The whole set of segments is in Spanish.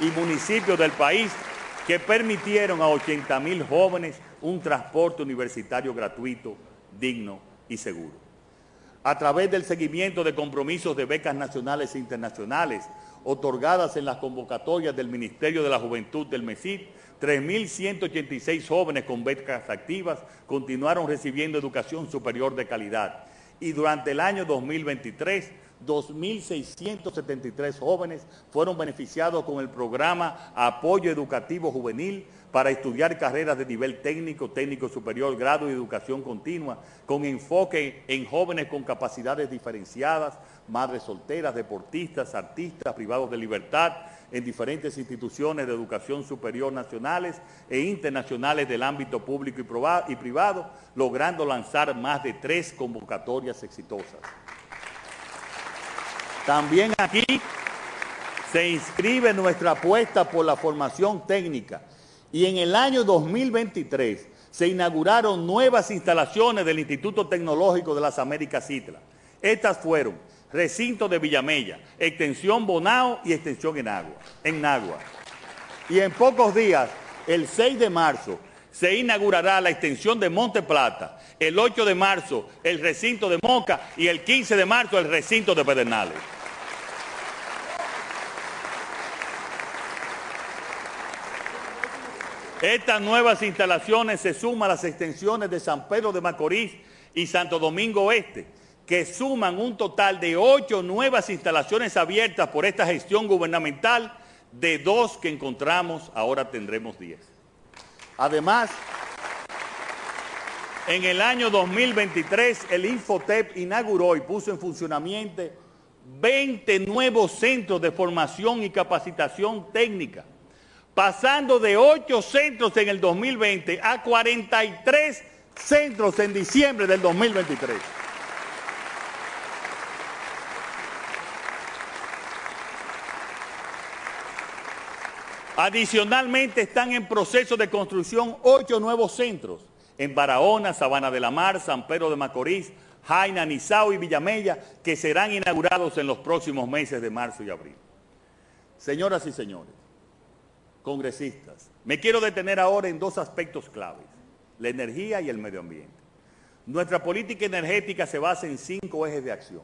y municipios del país que permitieron a 80 mil jóvenes un transporte universitario gratuito, digno y seguro. A través del seguimiento de compromisos de becas nacionales e internacionales otorgadas en las convocatorias del Ministerio de la Juventud del MESID, 3.186 jóvenes con becas activas continuaron recibiendo educación superior de calidad y durante el año 2023 2.673 jóvenes fueron beneficiados con el programa Apoyo Educativo Juvenil para estudiar carreras de nivel técnico, técnico superior, grado y educación continua, con enfoque en jóvenes con capacidades diferenciadas, madres solteras, deportistas, artistas, privados de libertad, en diferentes instituciones de educación superior nacionales e internacionales del ámbito público y privado, logrando lanzar más de tres convocatorias exitosas. También aquí se inscribe nuestra apuesta por la formación técnica y en el año 2023 se inauguraron nuevas instalaciones del Instituto Tecnológico de las Américas Citla. Estas fueron recinto de Villamella, extensión Bonao y extensión en Agua. Y en pocos días, el 6 de marzo, se inaugurará la extensión de Monte Plata, el 8 de marzo el recinto de Moca y el 15 de marzo el recinto de Pedernales. Estas nuevas instalaciones se suman a las extensiones de San Pedro de Macorís y Santo Domingo Oeste, que suman un total de ocho nuevas instalaciones abiertas por esta gestión gubernamental, de dos que encontramos, ahora tendremos diez. Además, en el año 2023 el Infotep inauguró y puso en funcionamiento 20 nuevos centros de formación y capacitación técnica pasando de 8 centros en el 2020 a 43 centros en diciembre del 2023. Adicionalmente están en proceso de construcción ocho nuevos centros en Barahona, Sabana de la Mar, San Pedro de Macorís, Jaina, Nizao y Villamella, que serán inaugurados en los próximos meses de marzo y abril. Señoras y señores, congresistas, me quiero detener ahora en dos aspectos claves, la energía y el medio ambiente. Nuestra política energética se basa en cinco ejes de acción.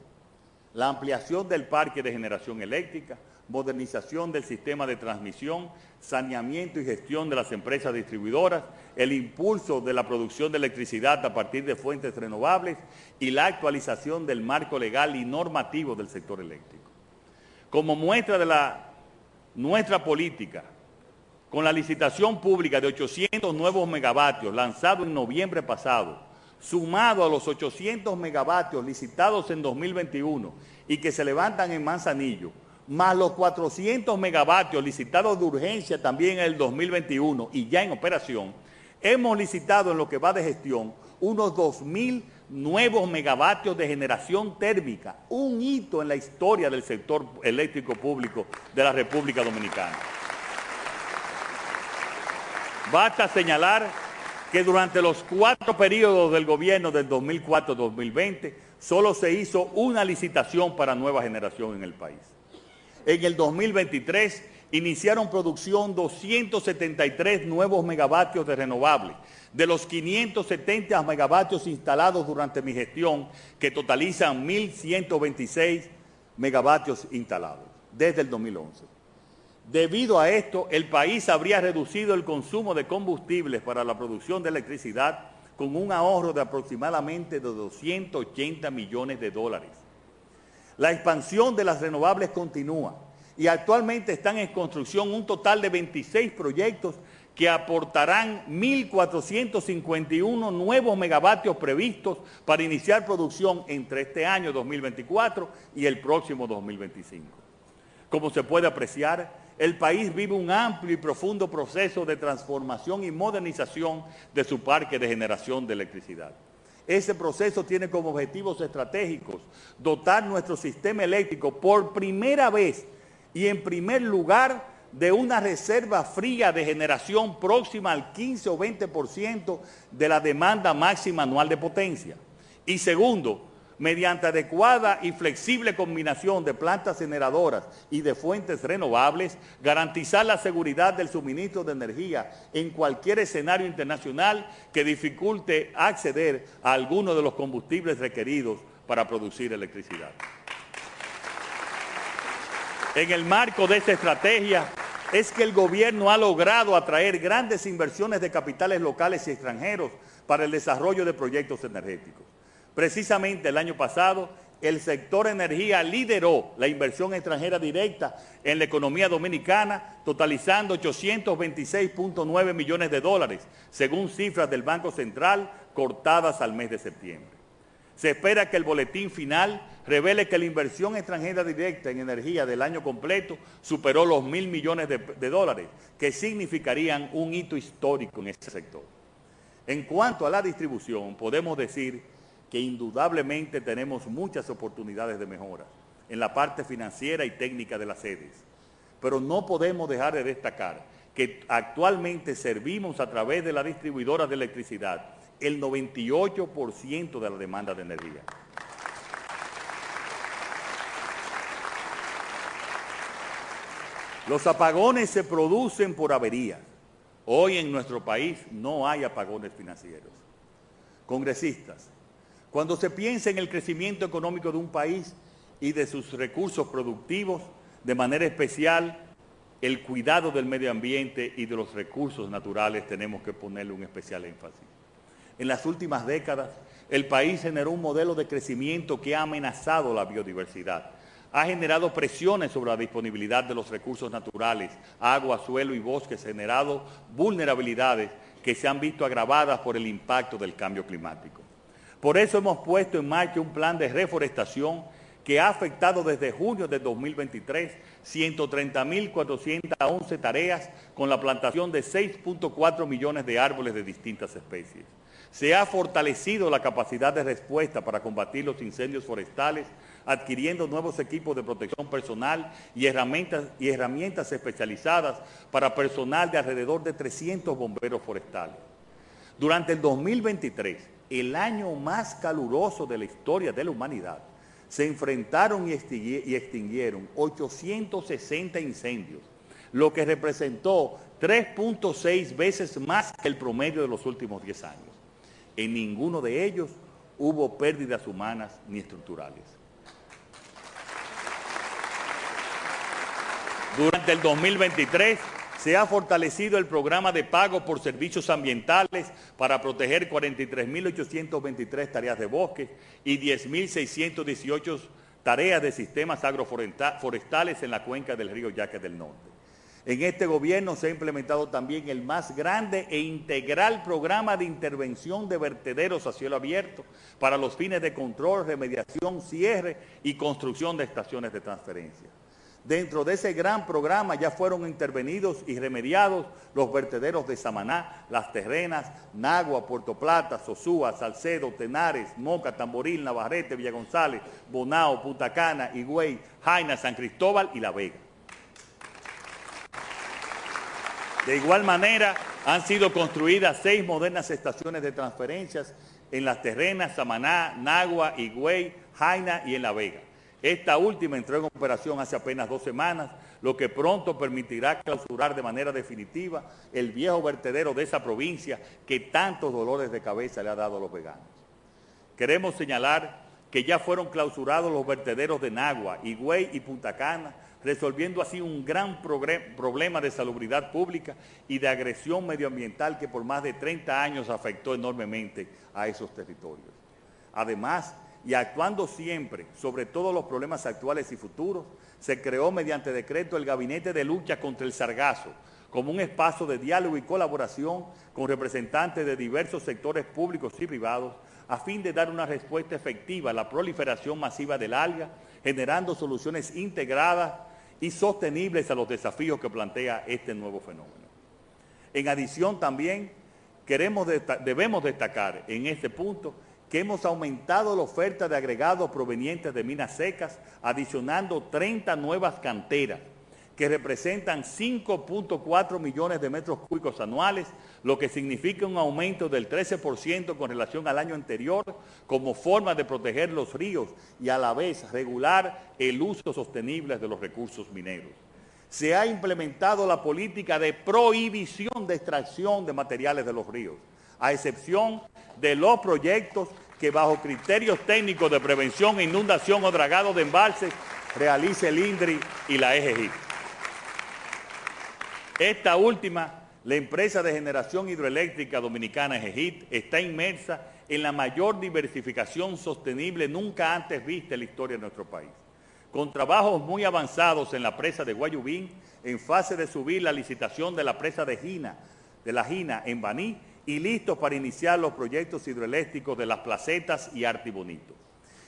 La ampliación del parque de generación eléctrica, modernización del sistema de transmisión, saneamiento y gestión de las empresas distribuidoras, el impulso de la producción de electricidad a partir de fuentes renovables y la actualización del marco legal y normativo del sector eléctrico. Como muestra de la, nuestra política con la licitación pública de 800 nuevos megavatios lanzado en noviembre pasado, sumado a los 800 megavatios licitados en 2021 y que se levantan en Manzanillo, más los 400 megavatios licitados de urgencia también en el 2021 y ya en operación, hemos licitado en lo que va de gestión unos 2.000 nuevos megavatios de generación térmica, un hito en la historia del sector eléctrico público de la República Dominicana. Basta señalar que durante los cuatro periodos del gobierno del 2004-2020 solo se hizo una licitación para nueva generación en el país. En el 2023 iniciaron producción 273 nuevos megavatios de renovables, de los 570 megavatios instalados durante mi gestión, que totalizan 1.126 megavatios instalados desde el 2011. Debido a esto, el país habría reducido el consumo de combustibles para la producción de electricidad con un ahorro de aproximadamente de 280 millones de dólares. La expansión de las renovables continúa y actualmente están en construcción un total de 26 proyectos que aportarán 1.451 nuevos megavatios previstos para iniciar producción entre este año 2024 y el próximo 2025. Como se puede apreciar, el país vive un amplio y profundo proceso de transformación y modernización de su parque de generación de electricidad. Ese proceso tiene como objetivos estratégicos dotar nuestro sistema eléctrico por primera vez y en primer lugar de una reserva fría de generación próxima al 15 o 20% de la demanda máxima anual de potencia. Y segundo, mediante adecuada y flexible combinación de plantas generadoras y de fuentes renovables, garantizar la seguridad del suministro de energía en cualquier escenario internacional que dificulte acceder a alguno de los combustibles requeridos para producir electricidad. En el marco de esta estrategia es que el gobierno ha logrado atraer grandes inversiones de capitales locales y extranjeros para el desarrollo de proyectos energéticos. Precisamente el año pasado, el sector energía lideró la inversión extranjera directa en la economía dominicana, totalizando 826.9 millones de dólares, según cifras del Banco Central cortadas al mes de septiembre. Se espera que el boletín final revele que la inversión extranjera directa en energía del año completo superó los mil millones de, dólares, que significarían un hito histórico en este sector. En cuanto a la distribución, podemos decir que indudablemente tenemos muchas oportunidades de mejora en la parte financiera y técnica de las sedes. Pero no podemos dejar de destacar que actualmente servimos a través de las distribuidoras de electricidad el 98% de la demanda de energía. Los apagones se producen por averías. Hoy en nuestro país no hay apagones financieros. Congresistas, cuando se piensa en el crecimiento económico de un país y de sus recursos productivos, de manera especial, el cuidado del medio ambiente y de los recursos naturales tenemos que ponerle un especial énfasis. En las últimas décadas, el país generó un modelo de crecimiento que ha amenazado la biodiversidad. Ha generado presiones sobre la disponibilidad de los recursos naturales, agua, suelo y bosques, generado vulnerabilidades que se han visto agravadas por el impacto del cambio climático. Por eso hemos puesto en marcha un plan de reforestación que ha afectado desde junio de 2023 130.411 tareas con la plantación de 6.4 millones de árboles de distintas especies. Se ha fortalecido la capacidad de respuesta para combatir los incendios forestales, adquiriendo nuevos equipos de protección personal y herramientas, y herramientas especializadas para personal de alrededor de 300 bomberos forestales. Durante el 2023, el año más caluroso de la historia de la humanidad, se enfrentaron y extinguieron 860 incendios, lo que representó 3.6 veces más que el promedio de los últimos 10 años. En ninguno de ellos hubo pérdidas humanas ni estructurales. Durante el 2023, se ha fortalecido el programa de pago por servicios ambientales para proteger 43.823 tareas de bosques y 10.618 tareas de sistemas agroforestales en la cuenca del río Yaque del Norte. En este gobierno se ha implementado también el más grande e integral programa de intervención de vertederos a cielo abierto para los fines de control, remediación, cierre y construcción de estaciones de transferencia. Dentro de ese gran programa ya fueron intervenidos y remediados los vertederos de Samaná, Las Terrenas, Nagua, Puerto Plata, Sosúa, Salcedo, Tenares, Moca, Tamboril, Navarrete, Villa González, Bonao, Putacana, Higüey, Jaina, San Cristóbal y La Vega. De igual manera, han sido construidas seis modernas estaciones de transferencias en Las Terrenas, Samaná, Nagua, Higüey, Jaina y en La Vega. Esta última entró en operación hace apenas dos semanas, lo que pronto permitirá clausurar de manera definitiva el viejo vertedero de esa provincia que tantos dolores de cabeza le ha dado a los veganos. Queremos señalar que ya fueron clausurados los vertederos de Nagua, Higüey y Punta Cana, resolviendo así un gran problema de salubridad pública y de agresión medioambiental que por más de 30 años afectó enormemente a esos territorios. Además, y actuando siempre sobre todos los problemas actuales y futuros, se creó mediante decreto el Gabinete de Lucha contra el Sargazo, como un espacio de diálogo y colaboración con representantes de diversos sectores públicos y privados, a fin de dar una respuesta efectiva a la proliferación masiva del alga, generando soluciones integradas y sostenibles a los desafíos que plantea este nuevo fenómeno. En adición también, queremos debemos destacar en este punto que hemos aumentado la oferta de agregados provenientes de minas secas, adicionando 30 nuevas canteras, que representan 5.4 millones de metros cúbicos anuales, lo que significa un aumento del 13% con relación al año anterior, como forma de proteger los ríos y a la vez regular el uso sostenible de los recursos mineros. Se ha implementado la política de prohibición de extracción de materiales de los ríos, a excepción de los proyectos que bajo criterios técnicos de prevención, inundación o dragado de embalses realice el INDRI y la EGI. Esta última, la empresa de generación hidroeléctrica dominicana EGIT, está inmersa en la mayor diversificación sostenible nunca antes vista en la historia de nuestro país. Con trabajos muy avanzados en la presa de Guayubín, en fase de subir la licitación de la presa de Gina, de la Gina en Baní, y listos para iniciar los proyectos hidroeléctricos de las placetas y Artibonito.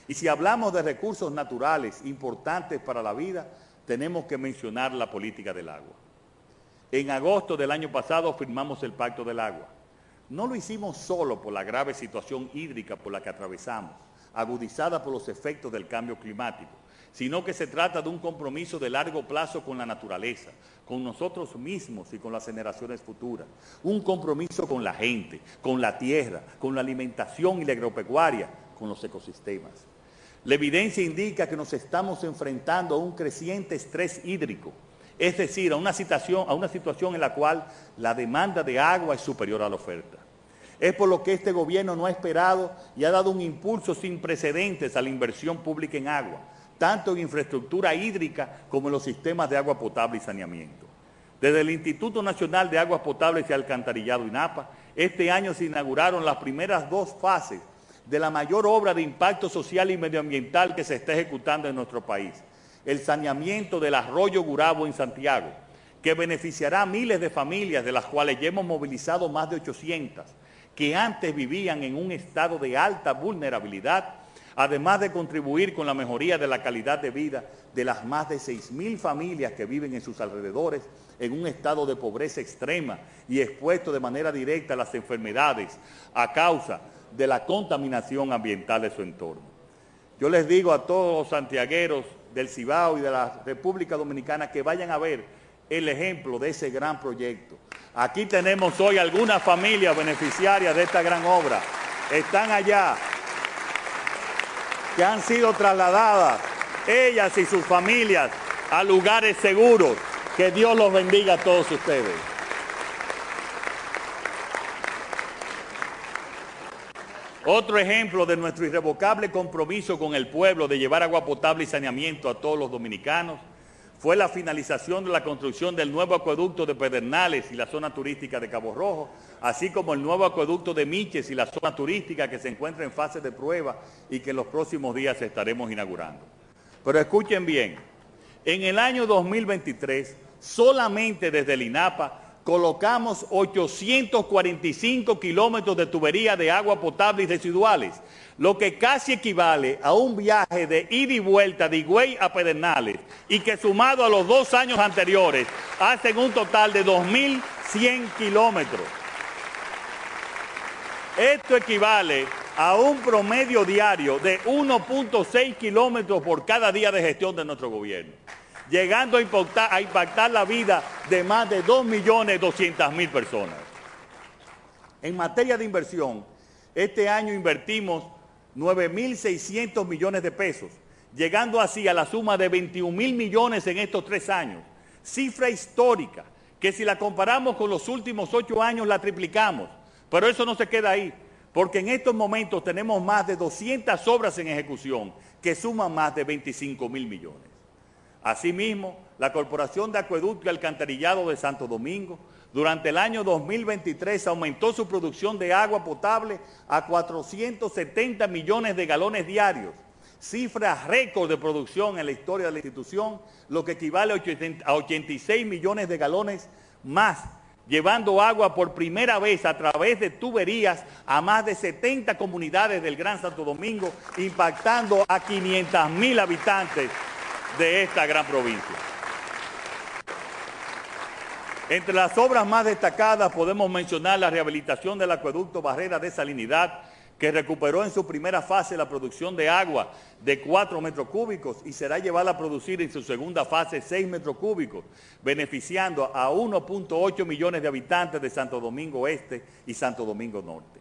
Y si hablamos de recursos naturales importantes para la vida, tenemos que mencionar la política del agua. En agosto del año pasado firmamos el Pacto del Agua. No lo hicimos solo por la grave situación hídrica por la que atravesamos, agudizada por los efectos del cambio climático, sino que se trata de un compromiso de largo plazo con la naturaleza, con nosotros mismos y con las generaciones futuras. Un compromiso con la gente, con la tierra, con la alimentación y la agropecuaria, con los ecosistemas. La evidencia indica que nos estamos enfrentando a un creciente estrés hídrico, es decir, a una, situación, a una situación en la cual la demanda de agua es superior a la oferta. Es por lo que este gobierno no ha esperado y ha dado un impulso sin precedentes a la inversión pública en agua, tanto en infraestructura hídrica como en los sistemas de agua potable y saneamiento. Desde el Instituto Nacional de Aguas Potables y Alcantarillado INAPA, este año se inauguraron las primeras dos fases de la mayor obra de impacto social y medioambiental que se está ejecutando en nuestro país, el saneamiento del arroyo Gurabo en Santiago, que beneficiará a miles de familias, de las cuales ya hemos movilizado más de 800, que antes vivían en un estado de alta vulnerabilidad, además de contribuir con la mejoría de la calidad de vida de las más de 6.000 familias que viven en sus alrededores en un estado de pobreza extrema y expuestos de manera directa a las enfermedades a causa de la contaminación ambiental de su entorno. Yo les digo a todos los santiagueros del Cibao y de la República Dominicana que vayan a ver el ejemplo de ese gran proyecto. Aquí tenemos hoy algunas familias beneficiarias de esta gran obra. Están allá, que han sido trasladadas, ellas y sus familias, a lugares seguros. Que Dios los bendiga a todos ustedes. Otro ejemplo de nuestro irrevocable compromiso con el pueblo de llevar agua potable y saneamiento a todos los dominicanos fue la finalización de la construcción del nuevo acueducto de Pedernales y la zona turística de Cabo Rojo, así como el nuevo acueducto de Miches y la zona turística que se encuentra en fase de prueba y que en los próximos días estaremos inaugurando. Pero escuchen bien, en el año 2023, solamente desde el INAPA, colocamos 845 kilómetros de tubería de agua potable y residuales, lo que casi equivale a un viaje de ida y vuelta de Higüey a Pedernales y que sumado a los dos años anteriores hacen un total de 2.100 kilómetros. Esto equivale a un promedio diario de 1.6 kilómetros por cada día de gestión de nuestro gobierno llegando a impactar, la vida de más de 2.200.000 personas. En materia de inversión, este año invertimos 9.600 millones de pesos, llegando así a la suma de 21 mil millones en estos tres años. Cifra histórica, que si la comparamos con los últimos ocho años la triplicamos. Pero eso no se queda ahí, porque en estos momentos tenemos más de 200 obras en ejecución que suman más de 25 mil millones. Asimismo, la Corporación de Acueducto y Alcantarillado de Santo Domingo durante el año 2023 aumentó su producción de agua potable a 470 millones de galones diarios, cifra récord de producción en la historia de la institución, lo que equivale a 86 millones de galones más, llevando agua por primera vez a través de tuberías a más de 70 comunidades del Gran Santo Domingo, impactando a 500 mil habitantes de esta gran provincia. Entre las obras más destacadas podemos mencionar la rehabilitación del acueducto Barrera de Salinidad, que recuperó en su primera fase la producción de agua de 4 metros cúbicos y será llevada a producir en su segunda fase 6 metros cúbicos, beneficiando a 1.8 millones de habitantes de Santo Domingo Este y Santo Domingo Norte.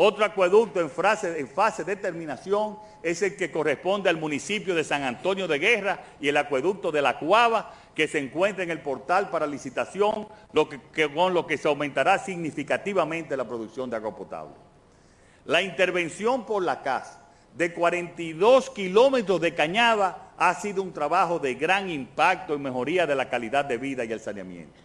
Otro acueducto en, fase de terminación es el que corresponde al municipio de San Antonio de Guerra y el acueducto de La Cuava, que se encuentra en el portal para licitación, con lo que se aumentará significativamente la producción de agua potable. La intervención por la casa de 42 kilómetros de cañada ha sido un trabajo de gran impacto en mejoría de la calidad de vida y el saneamiento.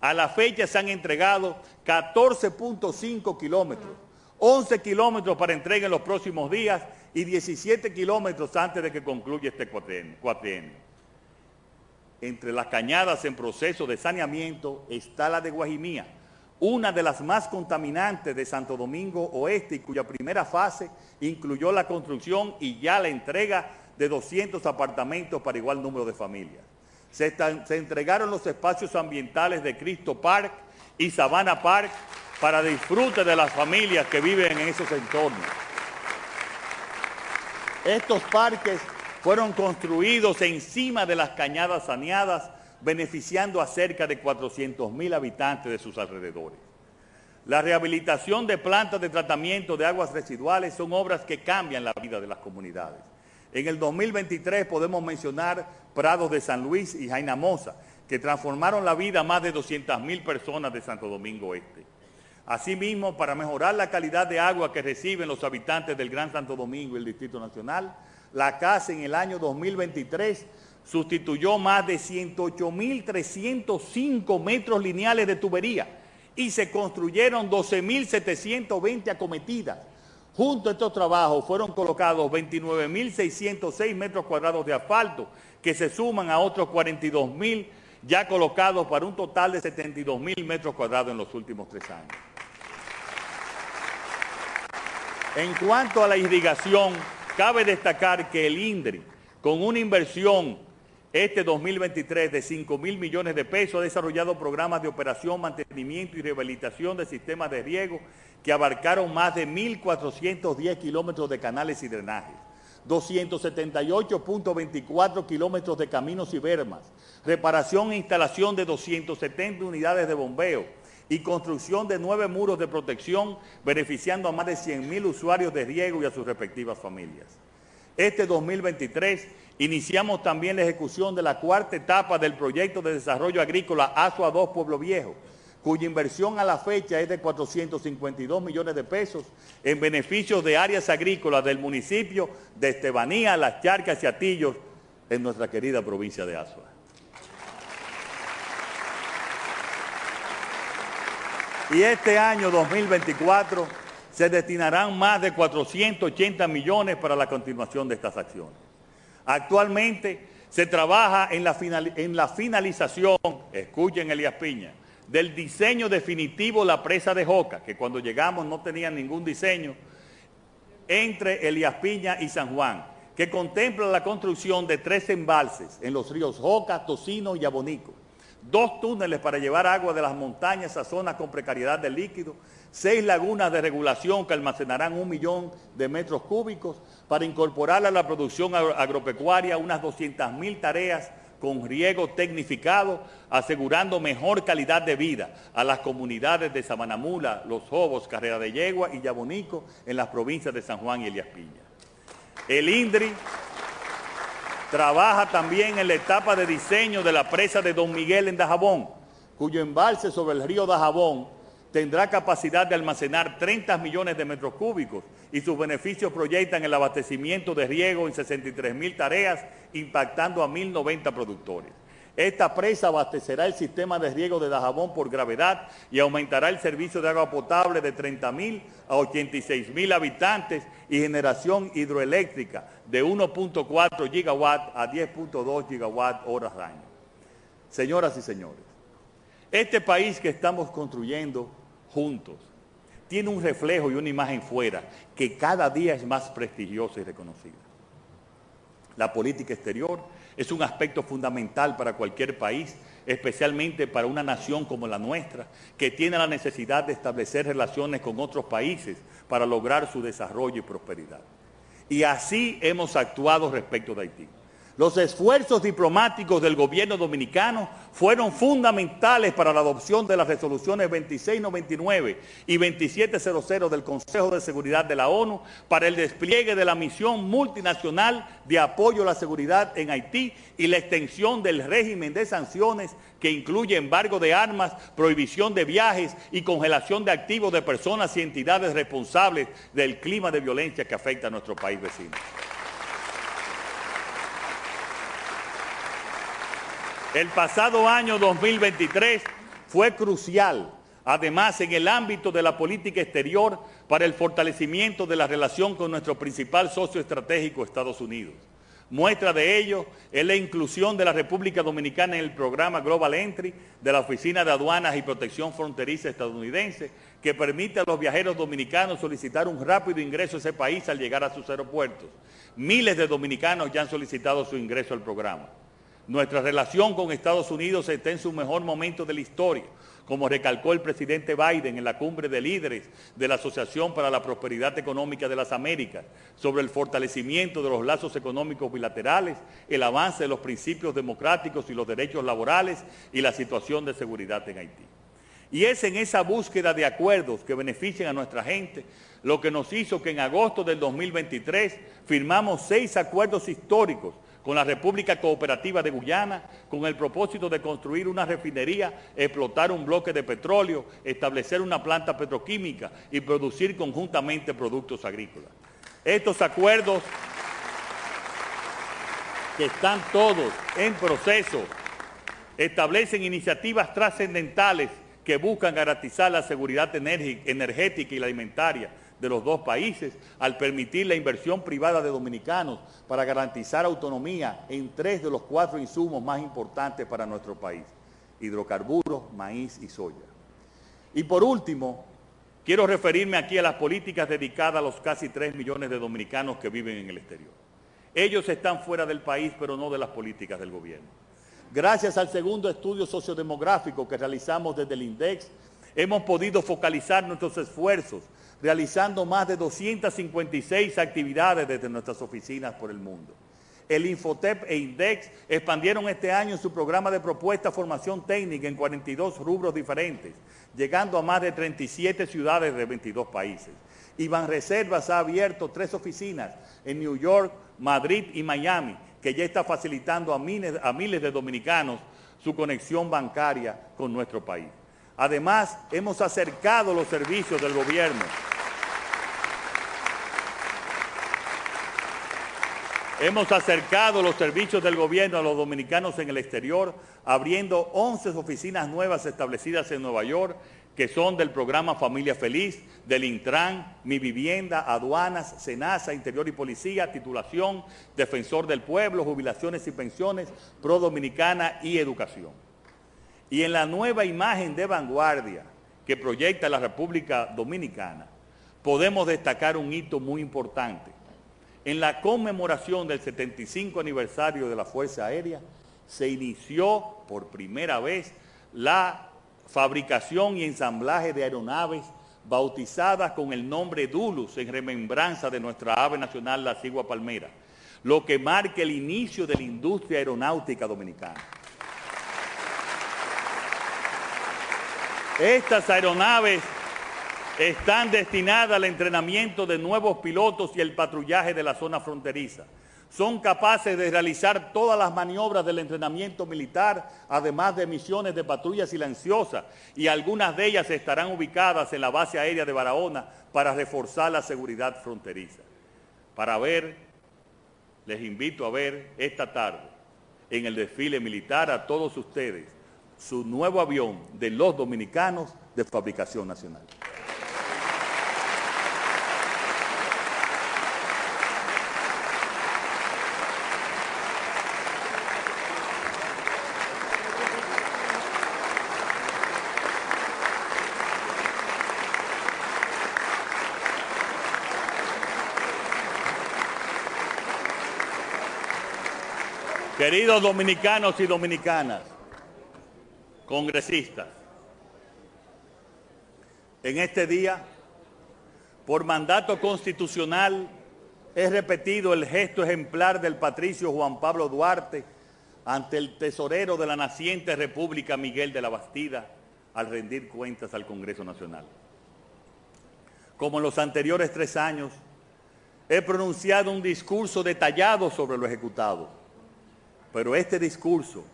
A la fecha se han entregado 14.5 kilómetros, 11 kilómetros para entrega en los próximos días y 17 kilómetros antes de que concluya este cuatrienio. Entre las cañadas en proceso de saneamiento está la de Guajimía, una de las más contaminantes de Santo Domingo Oeste y cuya primera fase incluyó la construcción y ya la entrega de 200 apartamentos para igual número de familias. Se, entregaron los espacios ambientales de Cristo Park y Sabana Park para disfrute de las familias que viven en esos entornos. Estos parques fueron construidos encima de las cañadas saneadas beneficiando a cerca de 400 mil habitantes de sus alrededores. La rehabilitación de plantas de tratamiento de aguas residuales son obras que cambian la vida de las comunidades. En el 2023 podemos mencionar Prados de San Luis y Jainamosa, que transformaron la vida a más de 200 mil personas de Santo Domingo Este. Asimismo, para mejorar la calidad de agua que reciben los habitantes del Gran Santo Domingo y el Distrito Nacional, la CASA en el año 2023 sustituyó más de 108.305 metros lineales de tubería y se construyeron 12.720 acometidas. Junto a estos trabajos fueron colocados 29.606 metros cuadrados de asfalto, que se suman a otros 42.000 ya colocados para un total de 72.000 metros cuadrados en los últimos tres años. En cuanto a la irrigación, cabe destacar que el INDRI, con una inversión este 2023 de 5 mil millones de pesos ha desarrollado programas de operación, mantenimiento y rehabilitación de sistemas de riego que abarcaron más de 1.410 kilómetros de canales y drenajes, 278.24 kilómetros de caminos y vermas, reparación e instalación de 270 unidades de bombeo y construcción de nueve muros de protección beneficiando a más de 100 mil usuarios de riego y a sus respectivas familias. Este 2023 iniciamos también la ejecución de la cuarta etapa del proyecto de desarrollo agrícola ASUA 2 Pueblo Viejo, cuya inversión a la fecha es de 452 millones de pesos en beneficios de áreas agrícolas del municipio de Estebanía, Las Charcas y Atillos, en nuestra querida provincia de Asua. Y este año 2024 se destinarán más de 480 millones para la continuación de estas acciones. Actualmente se trabaja en la, en finalización, escuchen Elías Piña, del diseño definitivo la presa de Joca, que cuando llegamos no tenía ningún diseño, entre Elías Piña y San Juan, que contempla la construcción de tres embalses en los ríos Joca, Tocino y Abonico, dos túneles para llevar agua de las montañas a zonas con precariedad de líquido, seis lagunas de regulación que almacenarán un millón de metros cúbicos para incorporar a la producción agropecuaria unas 200.000 tareas con riego tecnificado, asegurando mejor calidad de vida a las comunidades de Sabanamula, Los Jobos, Carrera de Yegua y Yabonico en las provincias de San Juan y Elias Piña. El INDRI trabaja también en la etapa de diseño de la presa de Don Miguel en Dajabón, cuyo embalse sobre el río Dajabón tendrá capacidad de almacenar 30 millones de metros cúbicos y sus beneficios proyectan el abastecimiento de riego en 63 mil tareas, impactando a 1.090 productores. Esta presa abastecerá el sistema de riego de Dajabón por gravedad y aumentará el servicio de agua potable de 30 mil a 86 mil habitantes y generación hidroeléctrica de 1.4 gigawatt a 10.2 gigawatt horas al año. Señoras y señores, este país que estamos construyendo juntos. Tiene un reflejo y una imagen fuera que cada día es más prestigiosa y reconocida. La política exterior es un aspecto fundamental para cualquier país especialmente para una nación como la nuestra, que tiene la necesidad de establecer relaciones con otros países para lograr su desarrollo y prosperidad. Y así hemos actuado respecto de Haití. Los esfuerzos diplomáticos del gobierno dominicano fueron fundamentales para la adopción de las resoluciones 2699 y 2700 del Consejo de Seguridad de la ONU para el despliegue de la misión multinacional de apoyo a la seguridad en Haití y la extensión del régimen de sanciones que incluye embargo de armas, prohibición de viajes y congelación de activos de personas y entidades responsables del clima de violencia que afecta a nuestro país vecino. El pasado año 2023 fue crucial, además en el ámbito de la política exterior, para el fortalecimiento de la relación con nuestro principal socio estratégico, Estados Unidos. Muestra de ello es la inclusión de la República Dominicana en el programa Global Entry de la Oficina de Aduanas y Protección Fronteriza estadounidense, que permite a los viajeros dominicanos solicitar un rápido ingreso a ese país al llegar a sus aeropuertos. Miles de dominicanos ya han solicitado su ingreso al programa. Nuestra relación con Estados Unidos está en su mejor momento de la historia, como recalcó el presidente Biden en la cumbre de líderes de la Asociación para la Prosperidad Económica de las Américas, sobre el fortalecimiento de los lazos económicos bilaterales, el avance de los principios democráticos y los derechos laborales y la situación de seguridad en Haití. Y es en esa búsqueda de acuerdos que beneficien a nuestra gente lo que nos hizo que en agosto del 2023 firmamos seis acuerdos históricos con la República Cooperativa de Guyana, con el propósito de construir una refinería, explotar un bloque de petróleo, establecer una planta petroquímica y producir conjuntamente productos agrícolas. Estos acuerdos que están todos en proceso establecen iniciativas trascendentales que buscan garantizar la seguridad energética y la alimentaria, de los dos países al permitir la inversión privada de dominicanos para garantizar autonomía en tres de los cuatro insumos más importantes para nuestro país, hidrocarburos, maíz y soya. Y por último, quiero referirme aquí a las políticas dedicadas a los casi tres millones de dominicanos que viven en el exterior. Ellos están fuera del país, pero no de las políticas del gobierno. Gracias al segundo estudio sociodemográfico que realizamos desde el INDEX, hemos podido focalizar nuestros esfuerzos realizando más de 256 actividades desde nuestras oficinas por el mundo. El Infotep e Index expandieron este año su programa de propuesta formación técnica en 42 rubros diferentes, llegando a más de 37 ciudades de 22 países. Iván Reservas ha abierto tres oficinas en New York, Madrid y Miami, que ya está facilitando a miles, a miles de dominicanos su conexión bancaria con nuestro país. Además, hemos acercado los servicios del gobierno Hemos acercado los servicios del gobierno a los dominicanos en el exterior, abriendo 11 oficinas nuevas establecidas en Nueva York, que son del programa Familia Feliz, del Intran, Mi Vivienda, Aduanas, Senasa, Interior y Policía, Titulación, Defensor del Pueblo, Jubilaciones y Pensiones, Pro Dominicana y Educación. Y en la nueva imagen de vanguardia que proyecta la República Dominicana, podemos destacar un hito muy importante en la conmemoración del 75 aniversario de la Fuerza Aérea, se inició por primera vez la fabricación y ensamblaje de aeronaves bautizadas con el nombre Dulus en remembranza de nuestra ave nacional, la cigua palmera, lo que marca el inicio de la industria aeronáutica dominicana. Estas aeronaves están destinadas al entrenamiento de nuevos pilotos y el patrullaje de la zona fronteriza. Son capaces de realizar todas las maniobras del entrenamiento militar, además de misiones de patrulla silenciosa, y algunas de ellas estarán ubicadas en la base aérea de Barahona para reforzar la seguridad fronteriza. Para ver, les invito a ver esta tarde en el desfile militar a todos ustedes su nuevo avión de los dominicanos de fabricación nacional. Queridos dominicanos y dominicanas, congresistas, en este día, por mandato constitucional, he repetido el gesto ejemplar del patricio Juan Pablo Duarte ante el tesorero de la naciente República Miguel de la Bastida al rendir cuentas al Congreso Nacional. Como en los anteriores tres años, he pronunciado un discurso detallado sobre lo ejecutado, pero este discurso,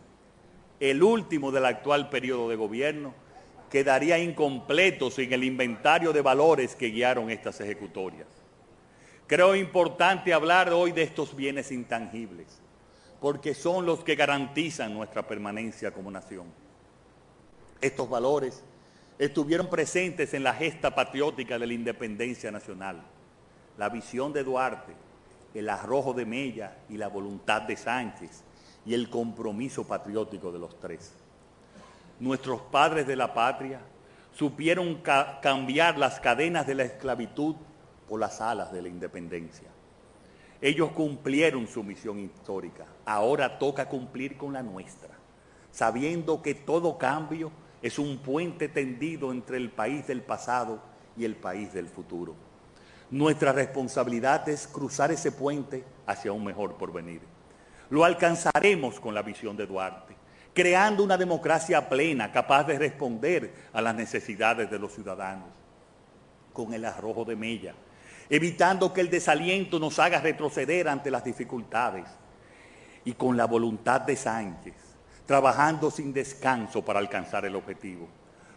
el último del actual periodo de gobierno, quedaría incompleto sin el inventario de valores que guiaron estas ejecutorias. Creo importante hablar hoy de estos bienes intangibles, porque son los que garantizan nuestra permanencia como nación. Estos valores estuvieron presentes en la gesta patriótica de la independencia nacional, la visión de Duarte, el arrojo de Mella y la voluntad de Sánchez y el compromiso patriótico de los tres. Nuestros padres de la patria supieron cambiar las cadenas de la esclavitud por las alas de la independencia. Ellos cumplieron su misión histórica, ahora toca cumplir con la nuestra, sabiendo que todo cambio es un puente tendido entre el país del pasado y el país del futuro. Nuestra responsabilidad es cruzar ese puente hacia un mejor porvenir. Lo alcanzaremos con la visión de Duarte, creando una democracia plena, capaz de responder a las necesidades de los ciudadanos, con el arrojo de Mella, evitando que el desaliento nos haga retroceder ante las dificultades, y con la voluntad de Sánchez, trabajando sin descanso para alcanzar el objetivo.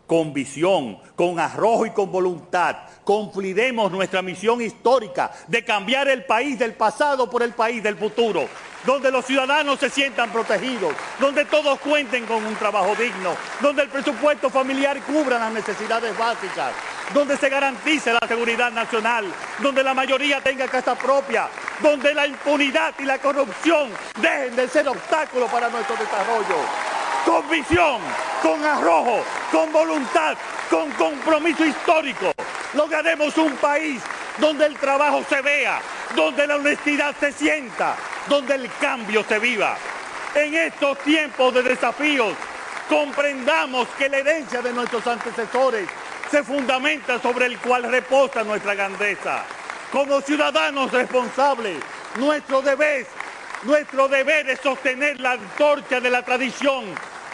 Con visión, con arrojo y con voluntad, cumpliremos nuestra misión histórica de cambiar el país del pasado por el país del futuro, donde los ciudadanos se sientan protegidos, donde todos cuenten con un trabajo digno, donde el presupuesto familiar cubra las necesidades básicas, donde se garantice la seguridad nacional, donde la mayoría tenga casa propia, donde la impunidad y la corrupción dejen de ser obstáculos para nuestro desarrollo. Con visión, con arrojo, con voluntad, con compromiso histórico, lograremos un país donde el trabajo se vea, donde la honestidad se sienta, donde el cambio se viva. En estos tiempos de desafíos, comprendamos que la herencia de nuestros antecesores se fundamenta sobre el cual reposa nuestra grandeza. Como ciudadanos responsables, nuestro deber, nuestro deber es sostener la antorcha de la tradición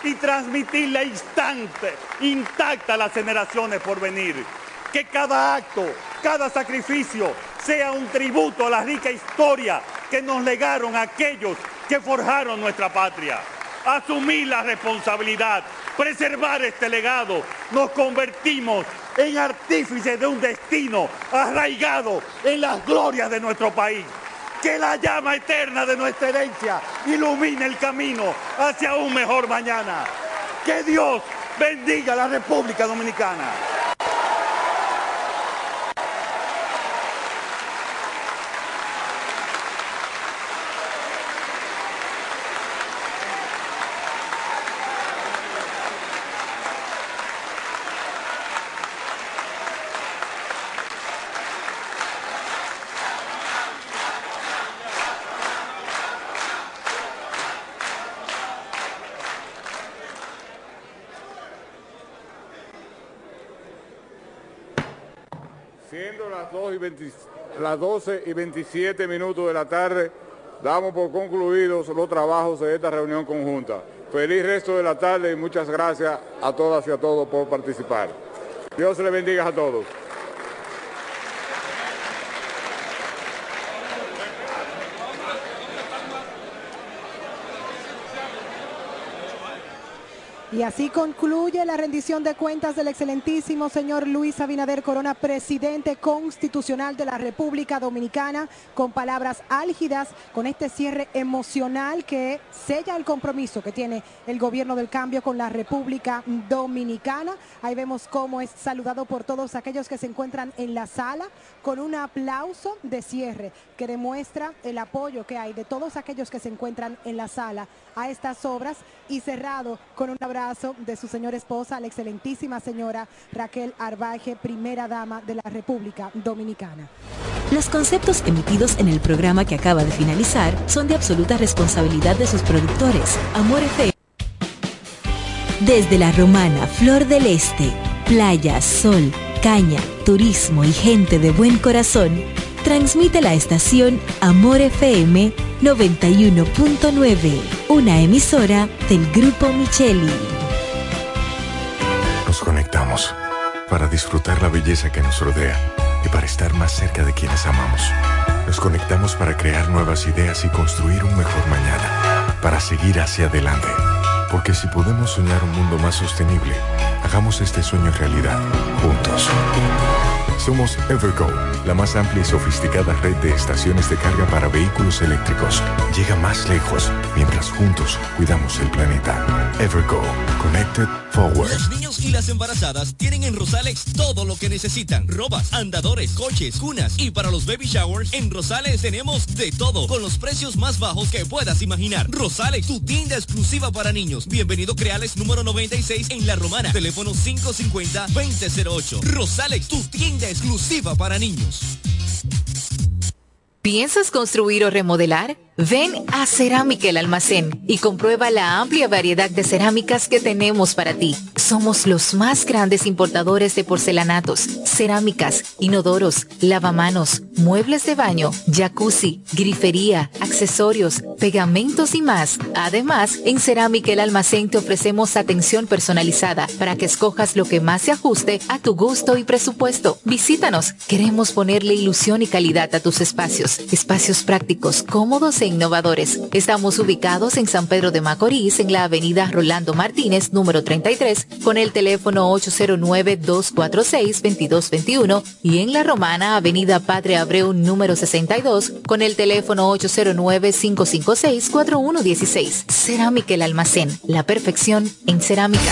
y transmitirla instante, intacta a las generaciones por venir. Que cada acto, cada sacrificio sea un tributo a la rica historia que nos legaron aquellos que forjaron nuestra patria. Asumir la responsabilidad preservar este legado, nos convertimos en artífices de un destino arraigado en las glorias de nuestro país. Que la llama eterna de nuestra herencia ilumine el camino hacia un mejor mañana. Que Dios bendiga a la República Dominicana. Las 12 y 27 minutos de la tarde, damos por concluidos los trabajos de esta reunión conjunta. Feliz resto de la tarde y muchas gracias a todas y a todos por participar. Dios le bendiga a todos. Y así concluye la rendición de cuentas del excelentísimo señor Luis Abinader Corona, presidente constitucional de la República Dominicana, con palabras álgidas, con este cierre emocional que sella el compromiso que tiene el gobierno del cambio con la República Dominicana. Ahí vemos cómo es saludado por todos aquellos que se encuentran en la sala, con un aplauso de cierre que demuestra el apoyo que hay de todos aquellos que se encuentran en la sala a estas obras y cerrado con un abrazo de su señora esposa, la excelentísima señora Raquel Arbaje, primera dama de la República Dominicana. Los conceptos emitidos en el programa que acaba de finalizar son de absoluta responsabilidad de sus productores. Amor FM Desde la romana Flor del Este, playa, sol, caña, turismo y gente de buen corazón, transmite la estación Amor FM 91.9, una emisora del Grupo Micheli. Nos conectamos para disfrutar la belleza que nos rodea y para estar más cerca de quienes amamos. Nos conectamos para crear nuevas ideas y construir un mejor mañana, para seguir hacia adelante. Porque si podemos soñar un mundo más sostenible, hagamos este sueño realidad, juntos. Somos Evergo, la más amplia y sofisticada red de estaciones de carga para vehículos eléctricos. Llega más lejos mientras juntos cuidamos el planeta. Evergo, Connected Forward. Los niños y las embarazadas tienen en Rosales todo lo que necesitan. Robas, andadores, coches, cunas y para los baby showers, en Rosales tenemos de todo con los precios más bajos que puedas imaginar. Rosales, tu tienda exclusiva para niños. Bienvenido Creales número 96 en La Romana. Teléfono 550-2008. Rosales, tu tienda exclusiva para niños. ¿Piensas construir o remodelar? Ven a Cerámica el Almacén y comprueba la amplia variedad de cerámicas que tenemos para ti. Somos los más grandes importadores de porcelanatos, cerámicas, inodoros, lavamanos, muebles de baño, jacuzzi, grifería, accesorios, pegamentos y más. Además, en Cerámica el Almacén te ofrecemos atención personalizada para que escojas lo que más se ajuste a tu gusto y presupuesto. Visítanos. Queremos ponerle ilusión y calidad a tus espacios. Espacios prácticos, cómodos e innovadores. Estamos ubicados en San Pedro de Macorís, en la avenida Rolando Martínez, número 33, con el teléfono 809-246-2221 y en La Romana, avenida Padre Abreu, número 62, con el teléfono 809-556-4116. Cerámica El Almacén, la perfección en cerámica.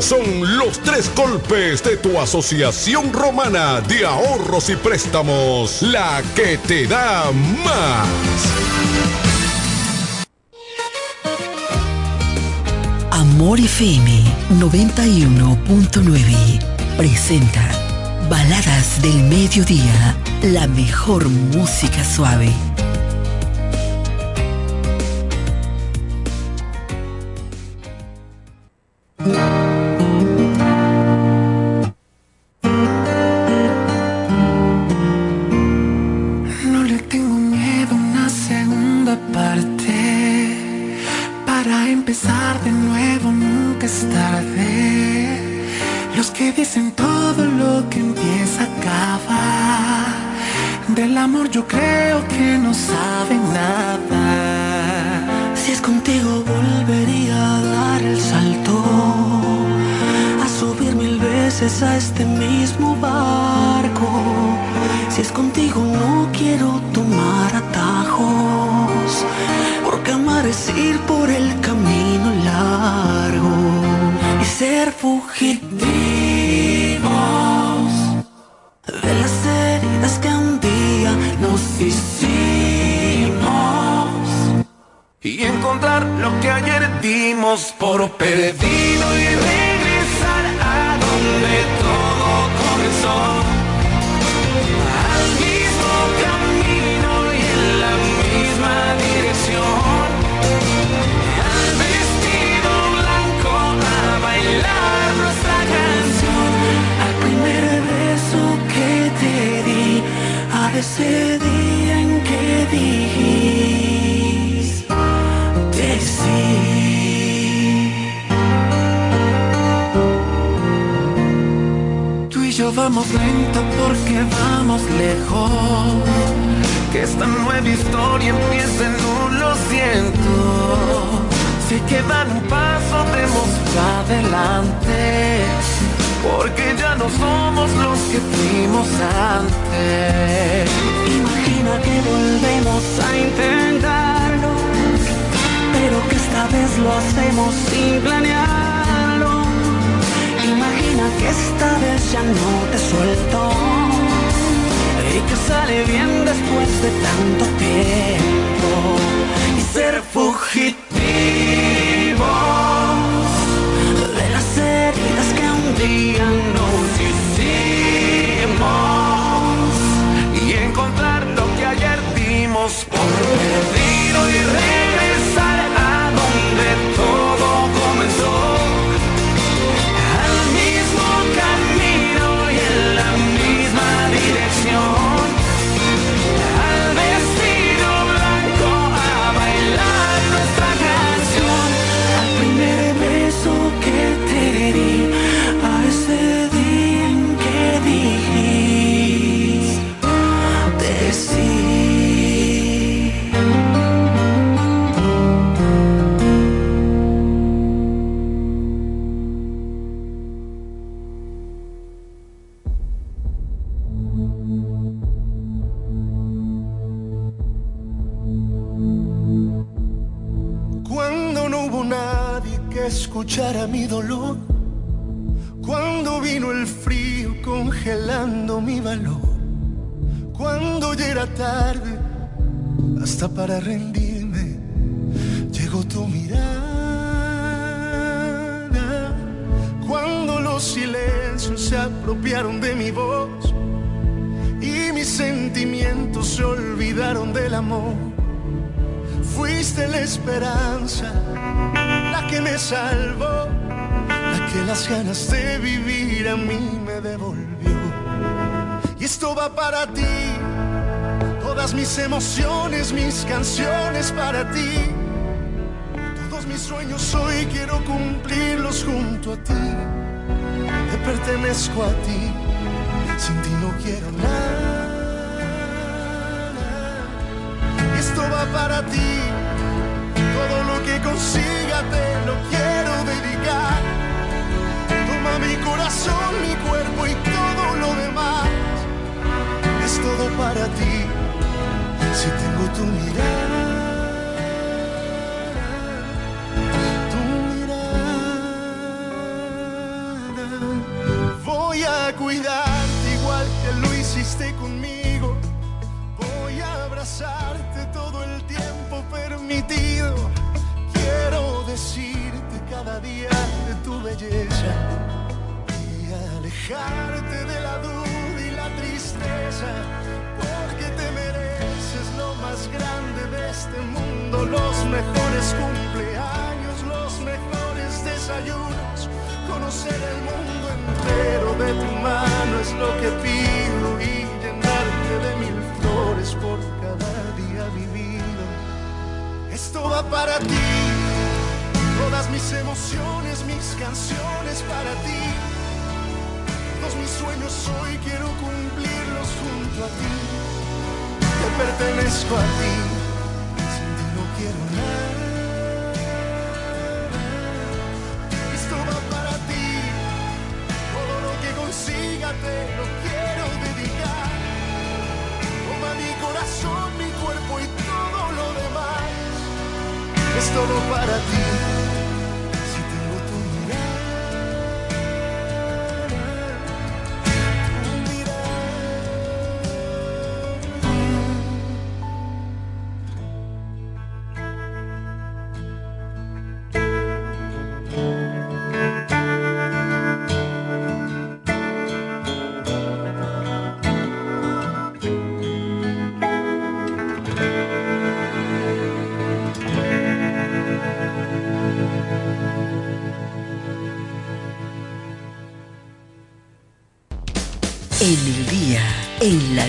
Son los tres golpes de tu Asociación Romana de Ahorros y Préstamos. La que te da más. Amor FM 91.9 presenta Baladas del Mediodía, la mejor música suave. No no te suelto. Y que sale bien después de tanto tiempo. Y ser fugitivos de las heridas que un día nos hicimos. Y encontrar lo que ayer dimos por perdido y regresar escuchara mi dolor. Cuando vino el frío congelando mi valor. Cuando ya era tarde, hasta para rendirme, llegó tu mirada. Cuando los silencios se apropiaron de mi voz y mis sentimientos se olvidaron del amor. Fuiste la esperanza, que me salvó, la que las ganas de vivir a mí me devolvió. Y esto va para ti, todas mis emociones, mis canciones para ti. Todos mis sueños hoy quiero cumplirlos junto a ti. Te pertenezco a ti, sin ti no quiero nada. Esto va para ti. Que consiga te lo quiero dedicar. Toma mi corazón, mi cuerpo y todo lo demás. Es todo para ti. Si tengo tu mirada. Tu mirada. Voy a cuidarte igual que lo hiciste conmigo. Voy a abrazarte todo el tiempo permitido. Decirte cada día de tu belleza y alejarte de la duda y la tristeza. Porque te mereces lo más grande de este mundo, los mejores cumpleaños, los mejores desayunos. Conocer el mundo entero de tu mano es lo que pido y llenarte de mil flores por cada día vivido. Esto va para ti, todas mis emociones, mis canciones para ti. Todos mis sueños hoy quiero cumplirlos junto a ti. Te pertenezco a ti, sin ti no quiero nada. Esto va para ti, todo lo que consiga te lo quiero dedicar. Toma mi corazón, mi cuerpo y todo lo demás. Es todo para ti.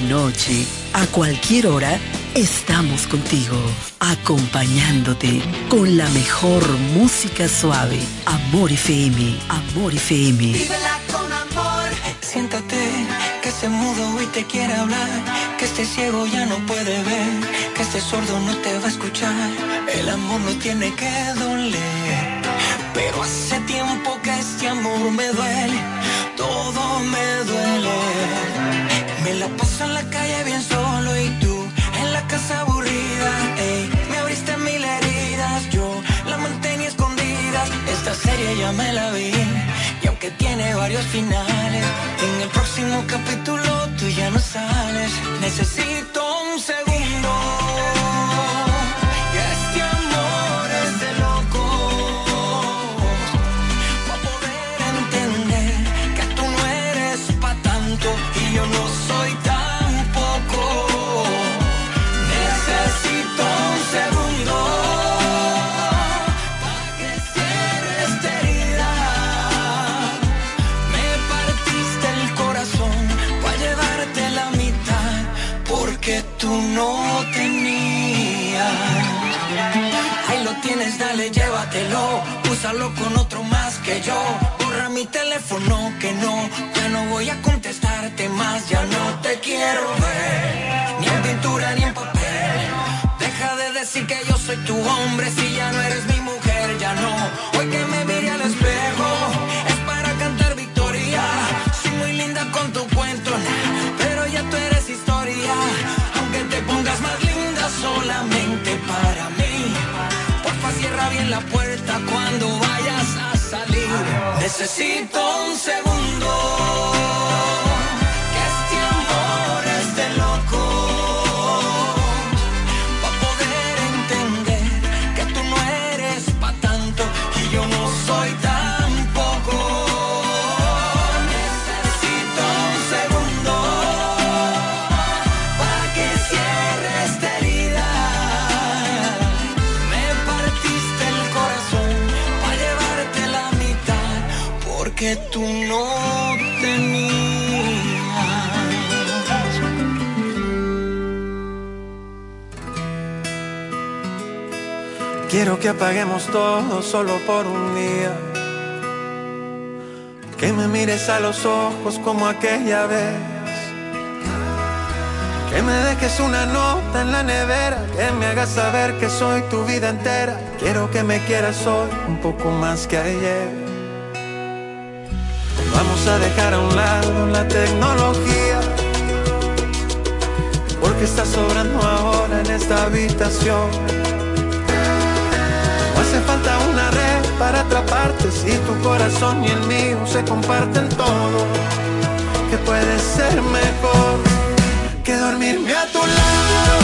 Noche, a cualquier hora, estamos contigo, acompañándote con la mejor música suave. Amor FM, Amor FM. Vívela con amor. Siéntate, que este mudo y te quiere hablar. Que este ciego ya no puede ver. Que este sordo no te va a escuchar. El amor no tiene que doler. Pero hace tiempo que este amor me duele. Todo me duele. Me la paso en la calle bien solo y tú en la casa aburrida. ey. Me abriste mil heridas. Yo la mantengo serie ya me la vi y aunque tiene varios finales, en el próximo capítulo tú ya no sales. Necesito un segundo. Úsalo con otro más que yo. Borra mi teléfono que no, ya no voy a contestarte más. Ya no te quiero ver, ni en pintura ni en papel. Deja de decir que yo soy tu hombre si ya no eres mi mujer, ya no. Necesito un segundo. Quiero que apaguemos todo solo por un día. Que me mires a los ojos como aquella vez. Que me dejes una nota en la nevera. Que me hagas saber que soy tu vida entera. Quiero que me quieras hoy un poco más que ayer. Vamos a dejar a un lado la tecnología. Porque está sobrando ahora en esta habitación. Hace falta una red para atraparte si tu corazón y el mío se comparten todo. Que puede ser mejor que dormirme a tu lado,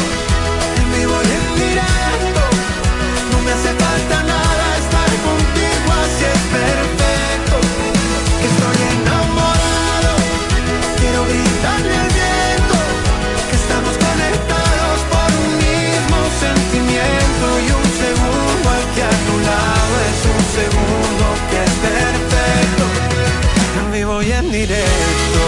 directo.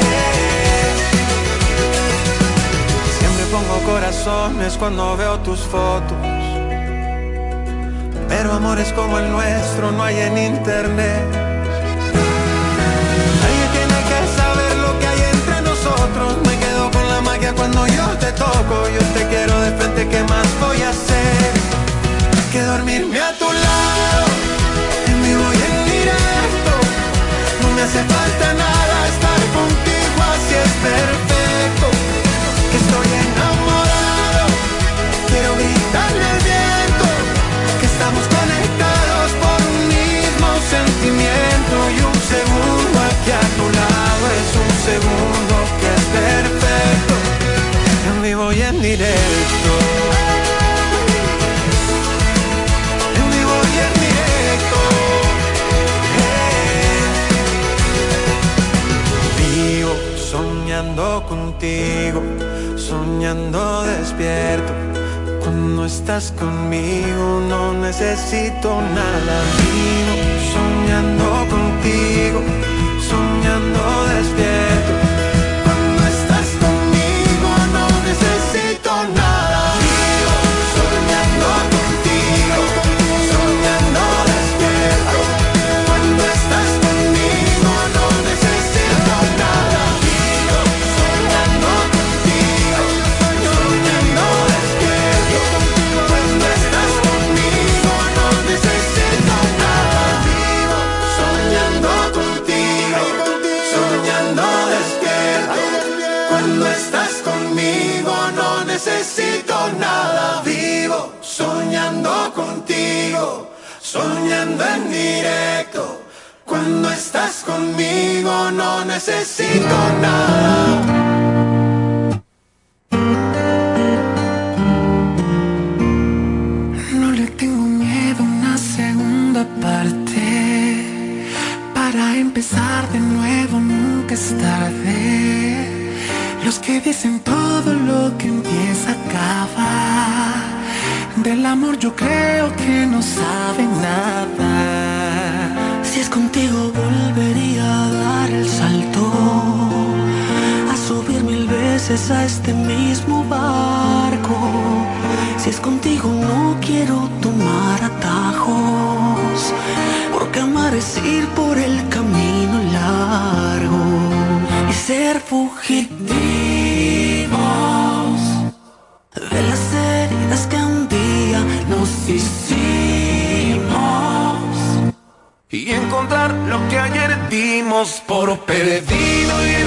Eh. Siempre pongo corazones cuando veo tus fotos. Pero amores como el nuestro no hay en internet. Nadie tiene que saber lo que hay entre nosotros. Me quedo con la magia cuando yo te toco. Yo te quiero de frente, ¿qué más voy a hacer? Que dormirme a tu lado, en vivo y en directo. No me hace falta nada estar contigo, así es perfecto. Que estoy enamorado, quiero gritarle al viento que estamos conectados por un mismo sentimiento y un segundo aquí a tu lado es un segundo que es perfecto. En vivo y en directo. Soñando contigo, soñando despierto. Cuando estás conmigo no necesito nada. Vivo soñando contigo, soñando despierto. No le tengo miedo a una segunda parte. Para empezar de nuevo nunca es tarde. Los que dicen todo lo que empieza acaba. Del amor yo creo que no saben nada. A este mismo barco. Si es contigo no quiero tomar atajos, porque amar es ir por el camino largo y ser fugitivos de las heridas que un día nos hicimos y encontrar lo que ayer dimos por perdido y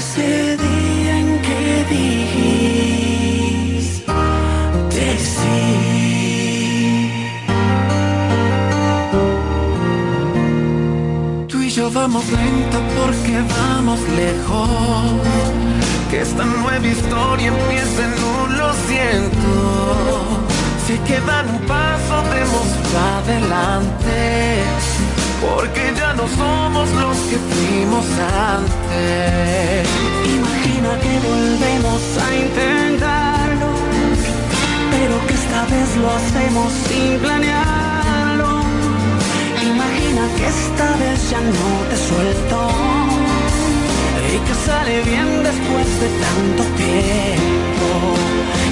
ese día en que dijiste sí. Tú y yo vamos lento porque vamos lejos. Que esta nueva historia empiece en un lo siento. Si hay que dar un paso, demos adelante. Porque ya no somos los que fuimos antes. Imagina que volvemos a intentarlo, pero que esta vez lo hacemos sin planearlo. Imagina que esta vez ya no te suelto y que sale bien después de tanto tiempo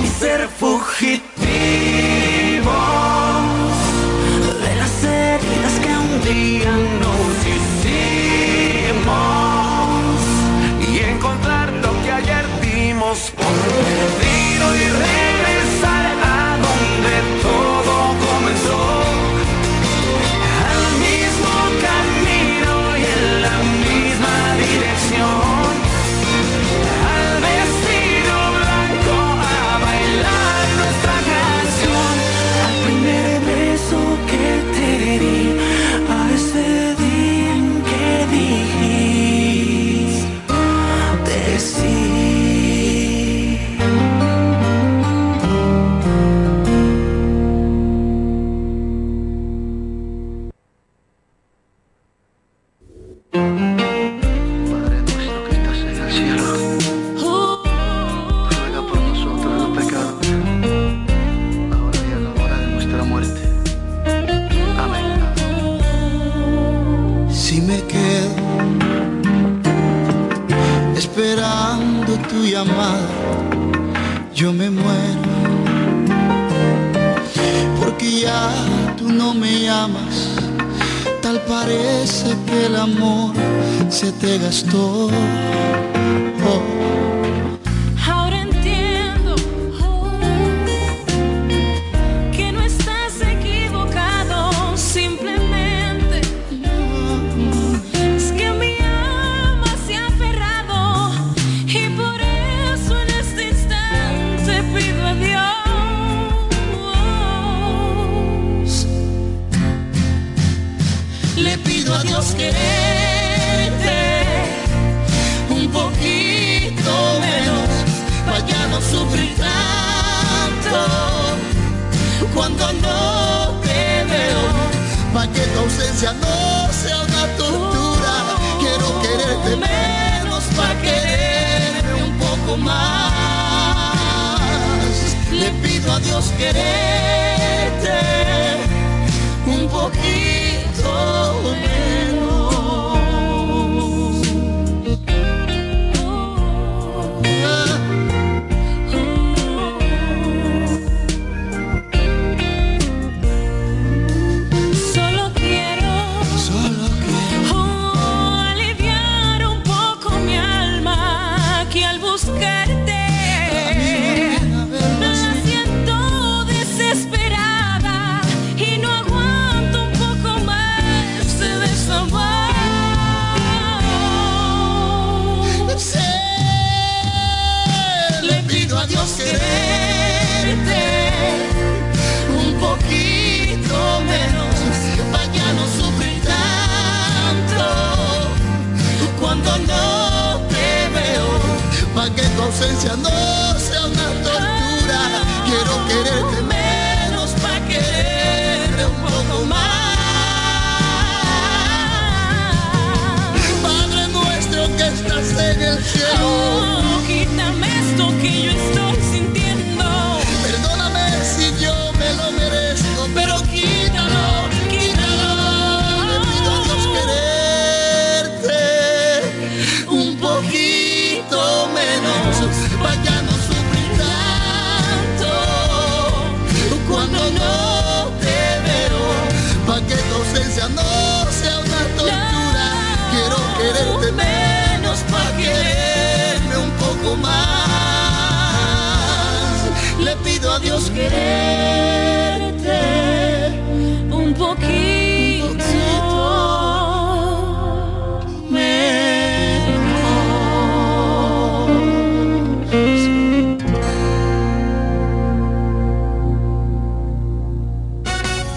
y ser fugitivos día y encontrar lo que ayer dimos por amor se te gastó. Ausencia no sea una tortura. Quiero quererte menos para quererme un poco más. Le pido a Dios quererte ausencia no. algo más. Le pido a Dios quererte un poquito. Un poquito.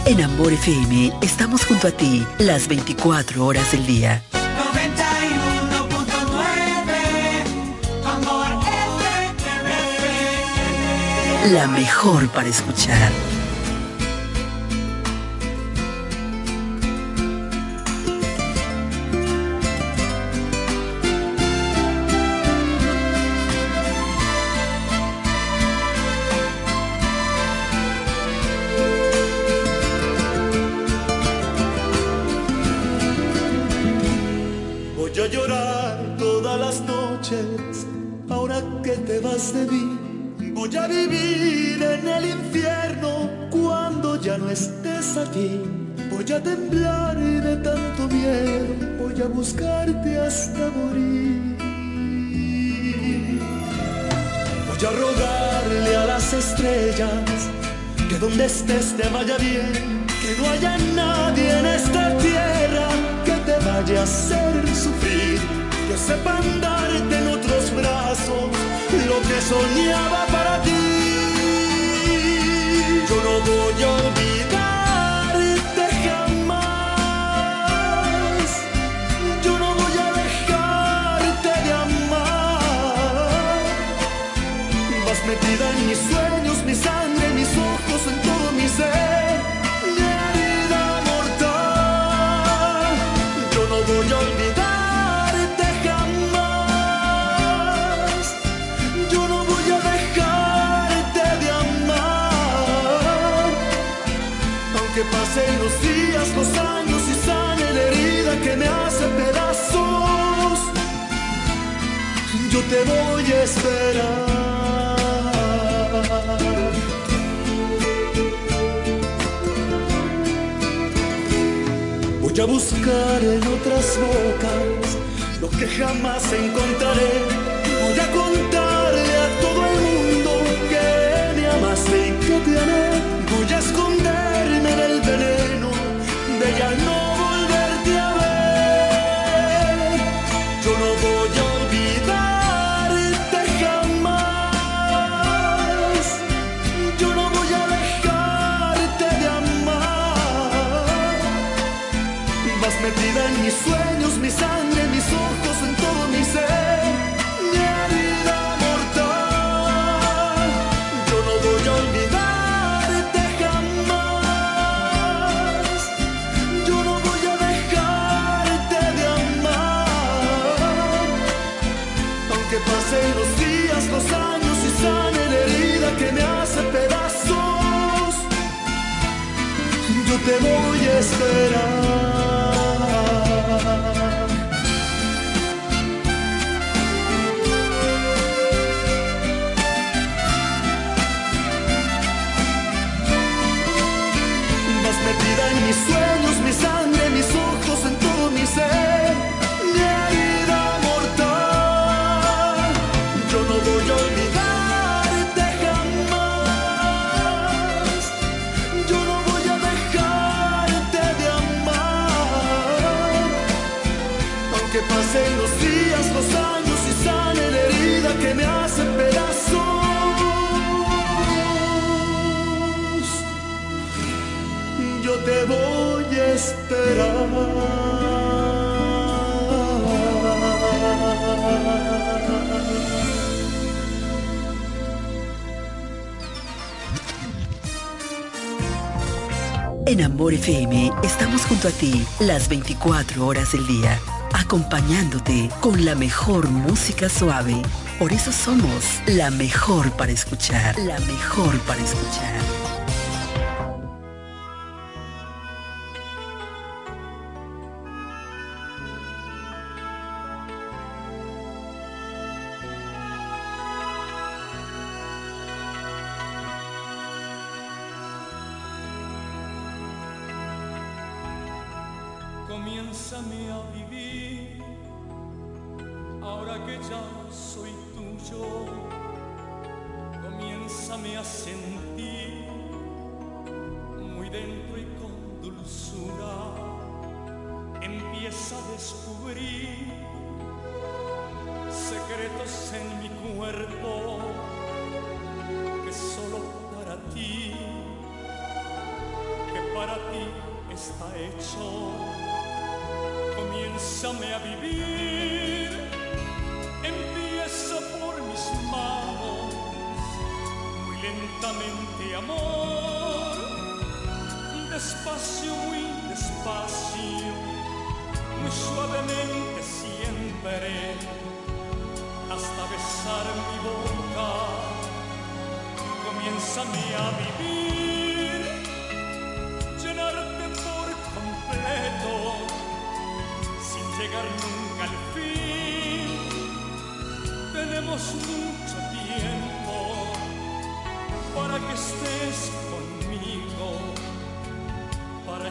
En Amor FM estamos junto a ti las 24 horas del día. la mejor para escuchar. que pasen los días, los años y sane la herida que me hace pedazos. Yo te voy a esperar. Voy a buscar en otras bocas lo que jamás encontraré. Voy a contarle a todo el mundo que me amaste y que te amé. Voy a esconder veneno de ella no te voy a esperar. Vas metida en mi sueño yo te voy a esperar. En Amor FM estamos junto a ti las 24 horas del día, acompañándote con la mejor música suave. Por eso somos la mejor para escuchar, la mejor para escuchar.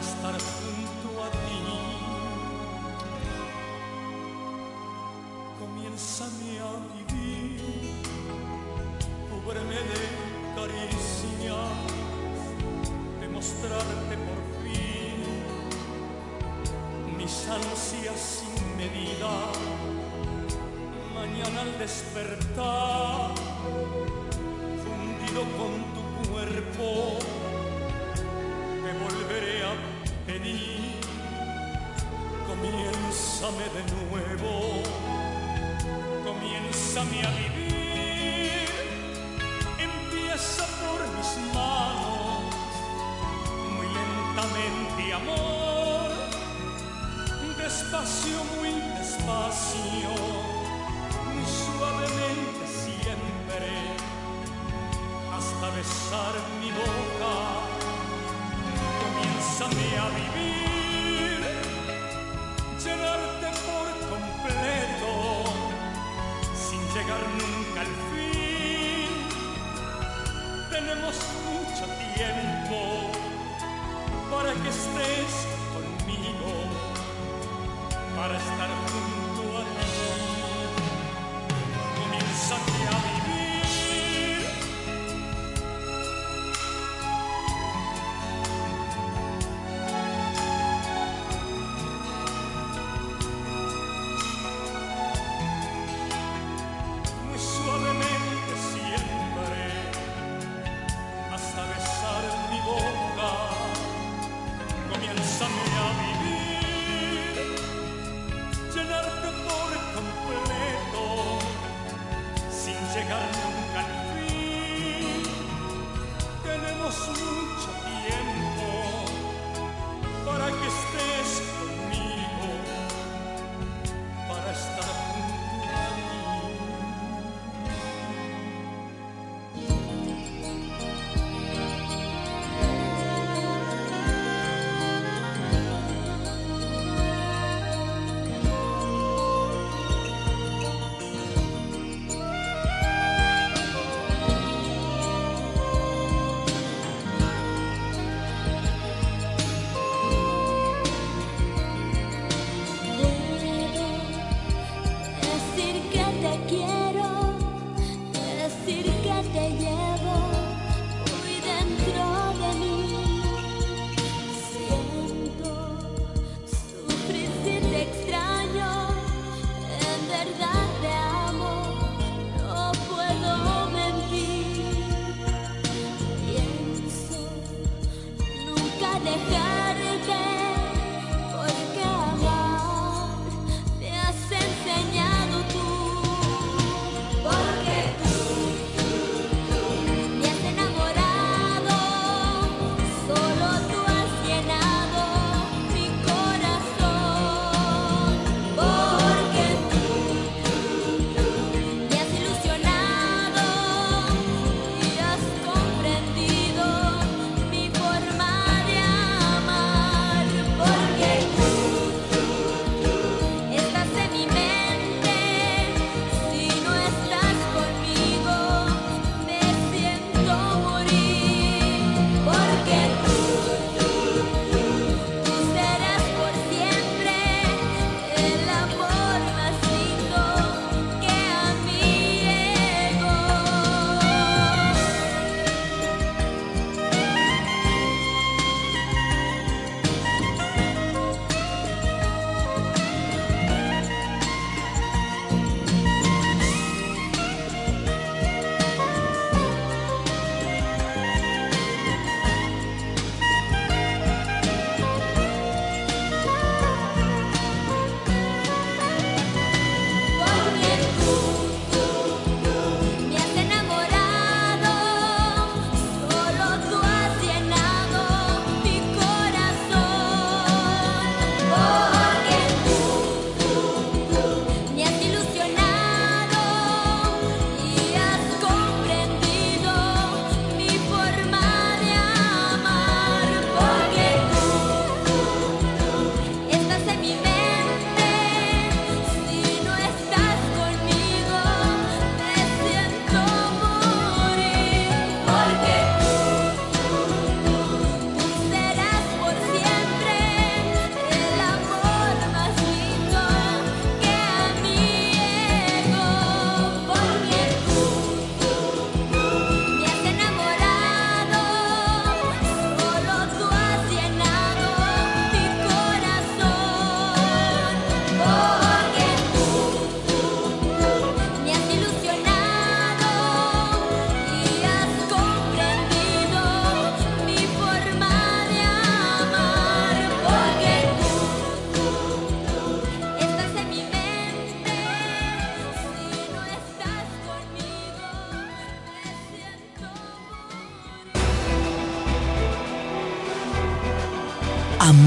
estar junto a ti. Comiénzame a vivir, cúbreme de caricias, demostrarte por fin mis ansias sin medida. Mañana al despertar, fundido con tu cuerpo volveré a pedir, comiénzame de nuevo, comiénzame a vivir, empieza por mis manos, muy lentamente amor, despacio, muy despacio, muy suavemente siempre, hasta besar. vivir, llenarte por completo, sin llegar nunca al fin. Tenemos mucho tiempo para que estés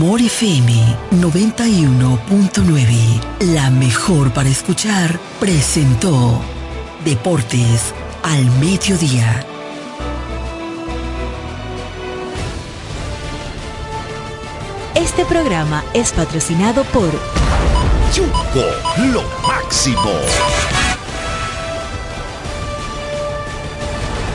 Amor FM 91.9, la mejor para escuchar, presentó Deportes al Mediodía. Este programa es patrocinado por Yugo, lo máximo.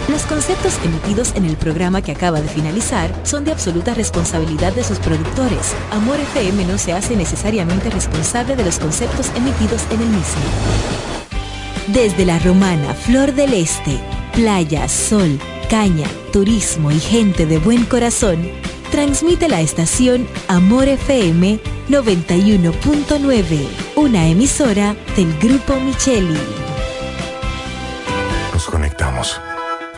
Los conceptos emitidos en el programa que acaba de finalizar son de absoluta responsabilidad de sus productores. Amor FM no se hace necesariamente responsable de los conceptos emitidos en el mismo. Desde la romana Flor del Este, playa, sol, caña, turismo y gente de buen corazón, transmite la estación Amor FM 91.9, una emisora del Grupo Micheli.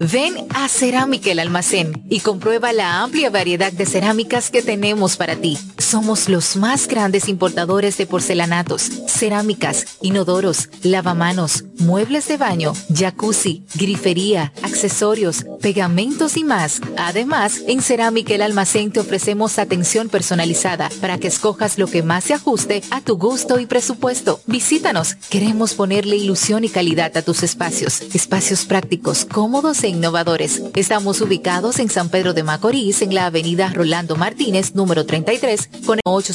Ven a Cerámica el Almacén y comprueba la amplia variedad de cerámicas que tenemos para ti. Somos los más grandes importadores de porcelanatos, cerámicas, inodoros, lavamanos, muebles de baño, jacuzzi, grifería, accesorios, pegamentos y más. Además, en Cerámica el Almacén te ofrecemos atención personalizada para que escojas lo que más se ajuste a tu gusto y presupuesto. Visítanos. Queremos ponerle ilusión y calidad a tus espacios. Espacios prácticos, cómodos e innovadores. Estamos ubicados en San Pedro de Macorís, en la avenida Rolando Martínez, número 33, con 8